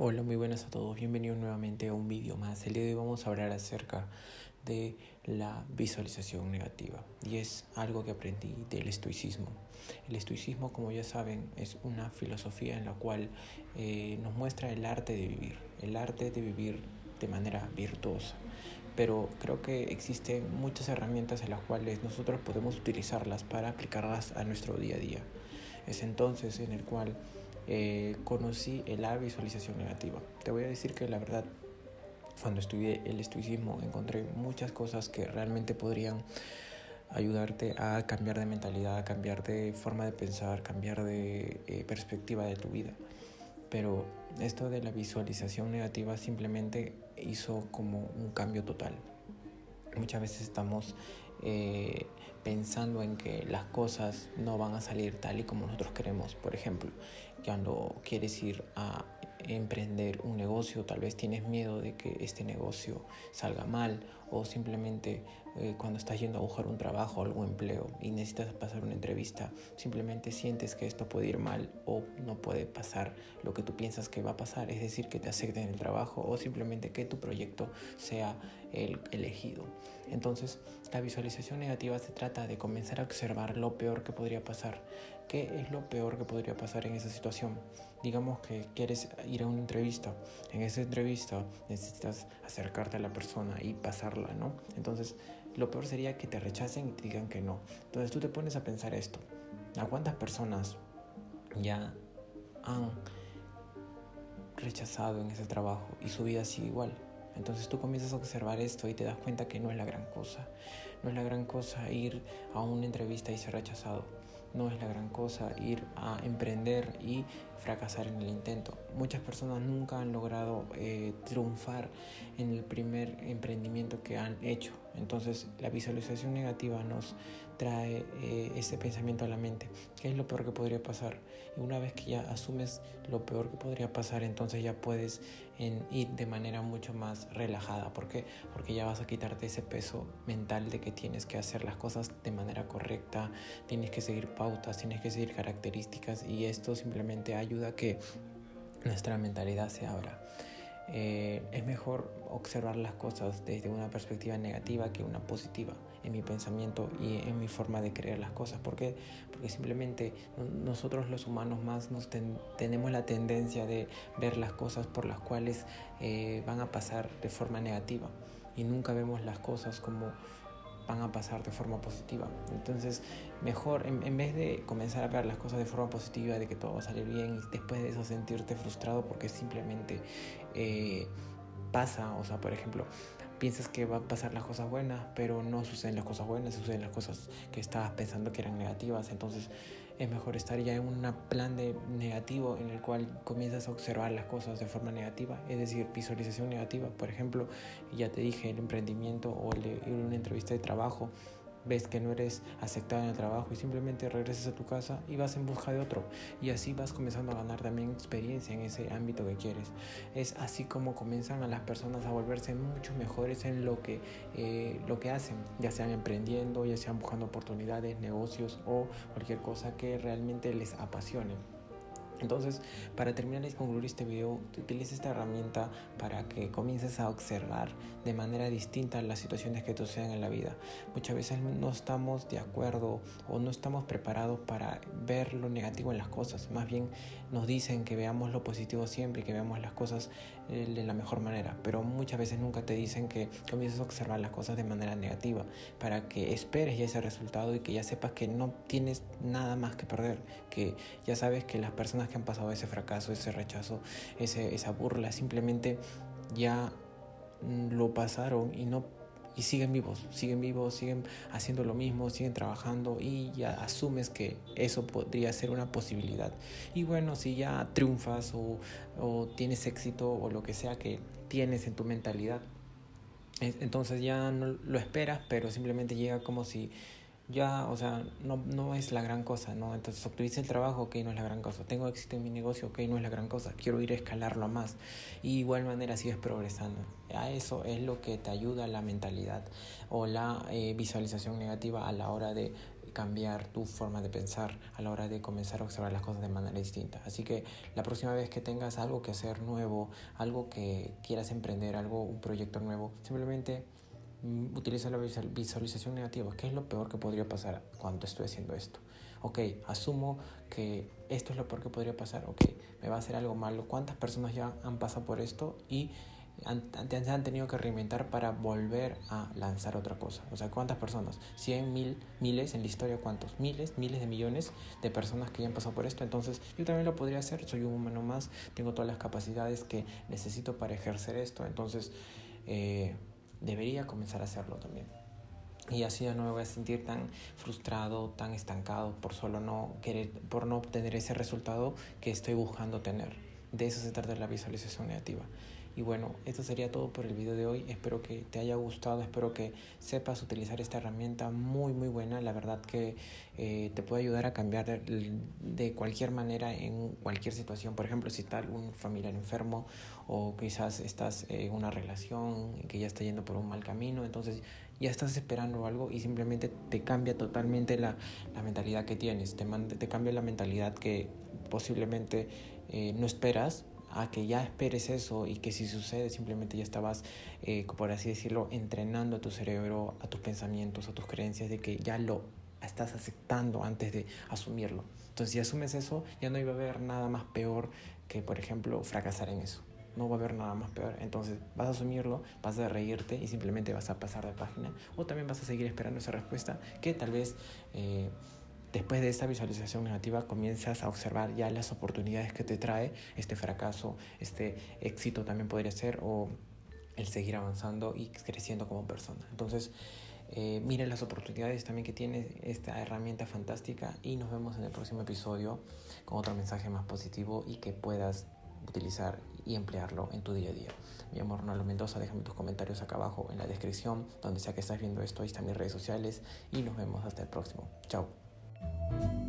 Hola, muy buenas a todos. Bienvenidos nuevamente a un vídeo más. El día de hoy vamos a hablar acerca de la visualización negativa y es algo que aprendí del estoicismo. El estoicismo, como ya saben, es una filosofía en la cual eh, nos muestra el arte de vivir, el arte de vivir de manera virtuosa. Pero creo que existen muchas herramientas en las cuales nosotros podemos utilizarlas para aplicarlas a nuestro día a día. Es entonces en el cual eh, conocí la visualización negativa. Te voy a decir que la verdad, cuando estudié el estoicismo, encontré muchas cosas que realmente podrían ayudarte a cambiar de mentalidad, a cambiar de forma de pensar, cambiar de eh, perspectiva de tu vida. Pero esto de la visualización negativa simplemente hizo como un cambio total. Muchas veces estamos eh, pensando en que las cosas no van a salir tal y como nosotros queremos. Por ejemplo, cuando quieres ir a emprender un negocio, tal vez tienes miedo de que este negocio salga mal o simplemente eh, cuando estás yendo a buscar un trabajo algún empleo y necesitas pasar una entrevista, simplemente sientes que esto puede ir mal o no puede pasar lo que tú piensas que va a pasar, es decir, que te acepten el trabajo o simplemente que tu proyecto sea el elegido. Entonces, la visualización negativa se trata de comenzar a observar lo peor que podría pasar. ¿Qué es lo peor que podría pasar en esa situación? Digamos que quieres ir a una entrevista. En esa entrevista necesitas acercarte a la persona y ¿no? Entonces, lo peor sería que te rechacen y te digan que no. Entonces tú te pones a pensar esto. ¿A cuántas personas ya han rechazado en ese trabajo y su vida sigue igual? Entonces tú comienzas a observar esto y te das cuenta que no es la gran cosa. No es la gran cosa ir a una entrevista y ser rechazado. No es la gran cosa ir a emprender y fracasar en el intento. Muchas personas nunca han logrado eh, triunfar en el primer emprendimiento que han hecho. Entonces la visualización negativa nos trae eh, ese pensamiento a la mente. ¿Qué es lo peor que podría pasar? Y una vez que ya asumes lo peor que podría pasar, entonces ya puedes ir de manera mucho más relajada. ¿Por qué? Porque ya vas a quitarte ese peso mental de que tienes que hacer las cosas de manera correcta, tienes que seguir pautas, tienes que seguir características y esto simplemente ayuda a que nuestra mentalidad se abra. Eh, es mejor observar las cosas desde una perspectiva negativa que una positiva en mi pensamiento y en mi forma de creer las cosas. ¿Por qué? Porque simplemente nosotros los humanos más nos tenemos la tendencia de ver las cosas por las cuales eh, van a pasar de forma negativa y nunca vemos las cosas como van a pasar de forma positiva. Entonces, mejor, en, vez de comenzar a ver las cosas de forma positiva, de que todo va a salir bien y después de eso sentirte frustrado porque simplemente eh, pasa, o sea, por ejemplo, piensas que va a pasar las cosas buenas, pero no suceden las cosas buenas, suceden las cosas que estabas pensando que eran negativas. Entonces es mejor estar ya en un plan de negativo en el cual comienzas a observar las cosas de forma negativa, es decir, visualización negativa. Por ejemplo, ya te dije, el emprendimiento o el, una entrevista de trabajo ves que no eres aceptado en el trabajo y simplemente regresas a tu casa y vas en busca de otro. Y así vas comenzando a ganar también experiencia en ese ámbito que quieres. Es así como comienzan a las personas a volverse mucho mejores en lo que, eh, lo que hacen, ya sean emprendiendo, ya sean buscando oportunidades, negocios o cualquier cosa que realmente les apasione. Entonces, para terminar y concluir este video, utiliza esta herramienta para que comiences a observar de manera distinta las situaciones que suceden en la vida. Muchas veces no estamos de acuerdo o no estamos preparados para ver lo negativo en las cosas. Más bien nos dicen que veamos lo positivo siempre y que veamos las cosas eh, de la mejor manera. Pero muchas veces nunca te dicen que comiences a observar las cosas de manera negativa para que esperes ya ese resultado y que ya sepas que no tienes nada más que perder. Que ya sabes que las personas que han pasado ese fracaso, ese rechazo, ese, esa burla, simplemente ya lo pasaron y no y siguen vivos, siguen vivos, siguen haciendo lo mismo, siguen trabajando y ya asumes que eso podría ser una posibilidad. Y bueno, si ya triunfas o, o tienes éxito o lo que sea que tienes en tu mentalidad, entonces ya no lo esperas, pero simplemente llega como si ya, o sea, no, no es la gran cosa, ¿no? Entonces obtuviste el trabajo, ok, no es la gran cosa. Tengo éxito en mi negocio, ok, no es la gran cosa. Quiero ir a escalarlo a más. Y de igual manera sigues progresando. A eso es lo que te ayuda la mentalidad o la eh, visualización negativa a la hora de cambiar tu forma de pensar a la hora de comenzar a observar las cosas de manera distinta. Así que la próxima vez que tengas algo que hacer nuevo, algo que quieras emprender, algo, un proyecto nuevo, simplemente utiliza la visualización negativa. ¿Qué es lo peor que podría pasar cuando estoy haciendo esto? Ok, asumo que esto es lo peor que podría pasar. Ok, me va a hacer algo malo. ¿Cuántas personas ya han pasado por esto y han, han, tenido que reinventar para volver a lanzar otra cosa. O sea, ¿cuántas personas? ¿Cien, mil, miles en la historia? ¿Cuántos? Miles, miles de millones de personas que ya han pasado por esto. Entonces, yo también lo podría hacer. Soy un humano más, tengo todas las capacidades que necesito para ejercer esto. Entonces, eh, debería comenzar a hacerlo también. Y así ya no me voy a sentir tan frustrado, tan estancado por solo no querer, por no obtener ese resultado que estoy buscando tener. De eso se trata la visualización negativa. Y bueno, esto sería todo por el video de hoy. Espero que te haya gustado, espero que sepas utilizar esta herramienta muy muy buena. La verdad que eh, te puede ayudar a cambiar de, cualquier manera en cualquier situación. Por ejemplo, si está un familiar enfermo o quizás estás en una relación que ya está yendo por un mal camino, entonces ya estás esperando algo y simplemente te cambia totalmente la, la mentalidad que tienes, te, te cambia la mentalidad que posiblemente eh, no esperas a que ya esperes eso y que si sucede simplemente ya estabas, eh, por así decirlo, entrenando a tu cerebro, a tus pensamientos, a tus creencias de que ya lo estás aceptando antes de asumirlo. Entonces si asumes eso, ya no iba a haber nada más peor que, por ejemplo, fracasar en eso. No va a haber nada más peor. Entonces vas a asumirlo, vas a reírte y simplemente vas a pasar de página. O también vas a seguir esperando esa respuesta que tal vez... Eh, Después de esta visualización negativa comienzas a observar ya las oportunidades que te trae este fracaso, este éxito también podría ser o el seguir avanzando y creciendo como persona. Entonces, eh, miren las oportunidades también que tiene esta herramienta fantástica y nos vemos en el próximo episodio con otro mensaje más positivo y que puedas utilizar y emplearlo en tu día a día. Mi amor Ronaldo Mendoza, déjame tus comentarios acá abajo en la descripción, donde sea que estás viendo esto, ahí están mis redes sociales y nos vemos hasta el próximo. Chao. thank you